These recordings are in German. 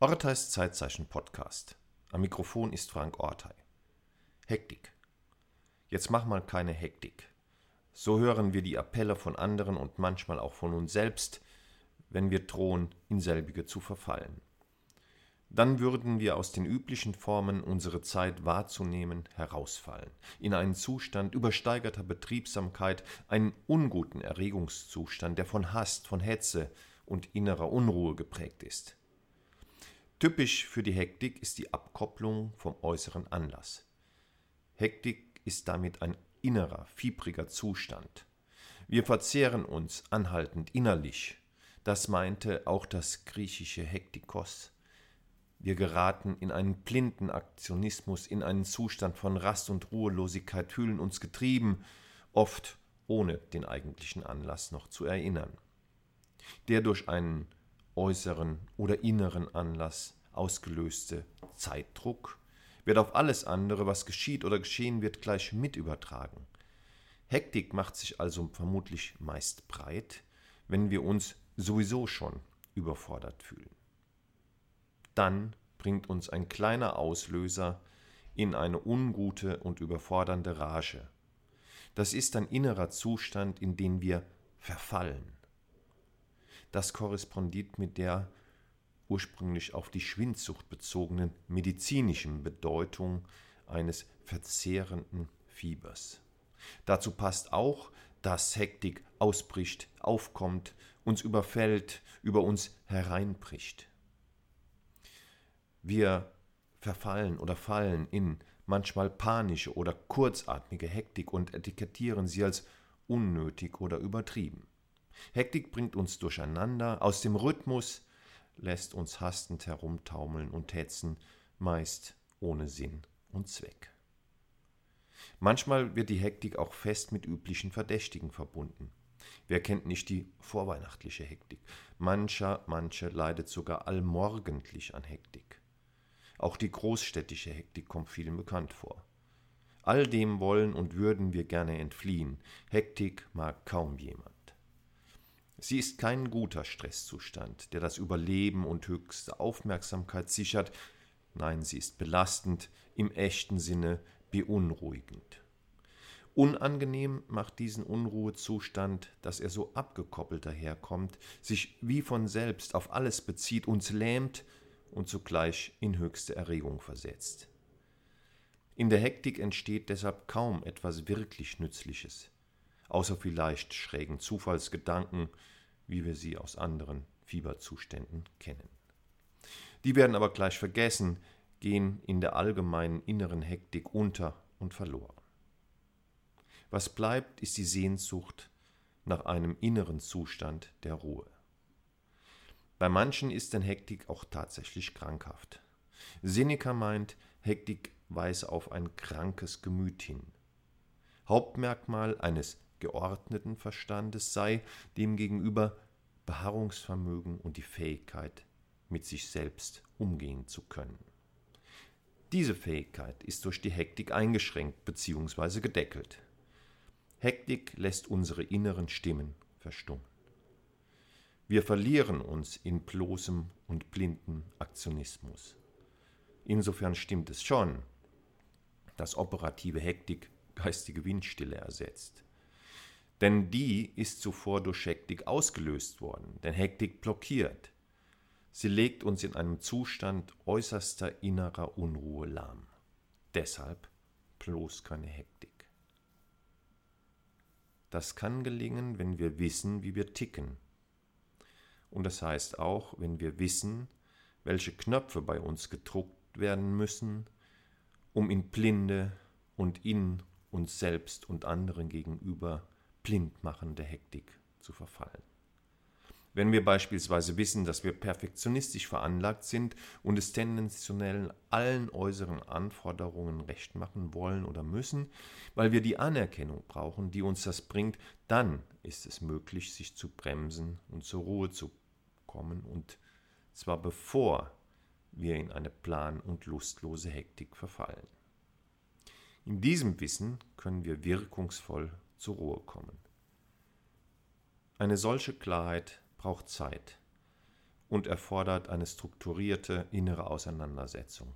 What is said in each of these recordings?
Orteis Zeitzeichen Podcast. Am Mikrofon ist Frank Ortei. Hektik. Jetzt mach mal keine Hektik. So hören wir die Appelle von anderen und manchmal auch von uns selbst, wenn wir drohen, in selbige zu verfallen. Dann würden wir aus den üblichen Formen, unsere Zeit wahrzunehmen, herausfallen, in einen Zustand übersteigerter Betriebsamkeit, einen unguten Erregungszustand, der von Hass, von Hetze und innerer Unruhe geprägt ist. Typisch für die Hektik ist die Abkopplung vom äußeren Anlass. Hektik ist damit ein innerer, fiebriger Zustand. Wir verzehren uns anhaltend innerlich. Das meinte auch das griechische Hektikos. Wir geraten in einen blinden Aktionismus, in einen Zustand von Rast und Ruhelosigkeit, fühlen uns getrieben, oft ohne den eigentlichen Anlass noch zu erinnern. Der durch einen äußeren oder inneren Anlass ausgelöste Zeitdruck wird auf alles andere, was geschieht oder geschehen wird, gleich mit übertragen. Hektik macht sich also vermutlich meist breit, wenn wir uns sowieso schon überfordert fühlen. Dann bringt uns ein kleiner Auslöser in eine ungute und überfordernde Rage. Das ist ein innerer Zustand, in den wir verfallen. Das korrespondiert mit der ursprünglich auf die Schwindsucht bezogenen medizinischen Bedeutung eines verzehrenden Fiebers. Dazu passt auch, dass Hektik ausbricht, aufkommt, uns überfällt, über uns hereinbricht. Wir verfallen oder fallen in manchmal panische oder kurzatmige Hektik und etikettieren sie als unnötig oder übertrieben. Hektik bringt uns durcheinander, aus dem Rhythmus, lässt uns hastend herumtaumeln und hetzen, meist ohne Sinn und Zweck. Manchmal wird die Hektik auch fest mit üblichen Verdächtigen verbunden. Wer kennt nicht die vorweihnachtliche Hektik? Mancher, manche leidet sogar allmorgendlich an Hektik. Auch die großstädtische Hektik kommt vielen bekannt vor. All dem wollen und würden wir gerne entfliehen. Hektik mag kaum jemand. Sie ist kein guter Stresszustand, der das Überleben und höchste Aufmerksamkeit sichert. Nein, sie ist belastend, im echten Sinne beunruhigend. Unangenehm macht diesen Unruhezustand, dass er so abgekoppelt daherkommt, sich wie von selbst auf alles bezieht, uns lähmt und zugleich in höchste Erregung versetzt. In der Hektik entsteht deshalb kaum etwas wirklich Nützliches außer vielleicht schrägen Zufallsgedanken, wie wir sie aus anderen Fieberzuständen kennen. Die werden aber gleich vergessen, gehen in der allgemeinen inneren Hektik unter und verloren. Was bleibt, ist die Sehnsucht nach einem inneren Zustand der Ruhe. Bei manchen ist denn Hektik auch tatsächlich krankhaft. Seneca meint, Hektik weise auf ein krankes Gemüt hin. Hauptmerkmal eines geordneten Verstandes sei demgegenüber Beharrungsvermögen und die Fähigkeit, mit sich selbst umgehen zu können. Diese Fähigkeit ist durch die Hektik eingeschränkt bzw. gedeckelt. Hektik lässt unsere inneren Stimmen verstummen. Wir verlieren uns in bloßem und blinden Aktionismus. Insofern stimmt es schon, dass operative Hektik geistige Windstille ersetzt. Denn die ist zuvor durch Hektik ausgelöst worden, denn Hektik blockiert. Sie legt uns in einem Zustand äußerster innerer Unruhe lahm. Deshalb bloß keine Hektik. Das kann gelingen, wenn wir wissen, wie wir ticken. Und das heißt auch, wenn wir wissen, welche Knöpfe bei uns gedruckt werden müssen, um in blinde und in uns selbst und anderen gegenüber blindmachende Hektik zu verfallen. Wenn wir beispielsweise wissen, dass wir perfektionistisch veranlagt sind und es tendenziell allen äußeren Anforderungen recht machen wollen oder müssen, weil wir die Anerkennung brauchen, die uns das bringt, dann ist es möglich, sich zu bremsen und zur Ruhe zu kommen, und zwar bevor wir in eine plan- und lustlose Hektik verfallen. In diesem Wissen können wir wirkungsvoll zur Ruhe kommen. Eine solche Klarheit braucht Zeit und erfordert eine strukturierte innere Auseinandersetzung.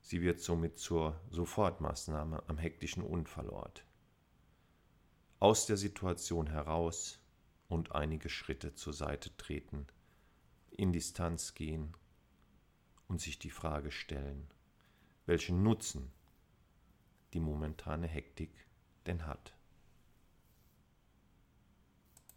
Sie wird somit zur Sofortmaßnahme am hektischen Unfallort. Aus der Situation heraus und einige Schritte zur Seite treten, in Distanz gehen und sich die Frage stellen, welchen Nutzen die momentane Hektik denn hat.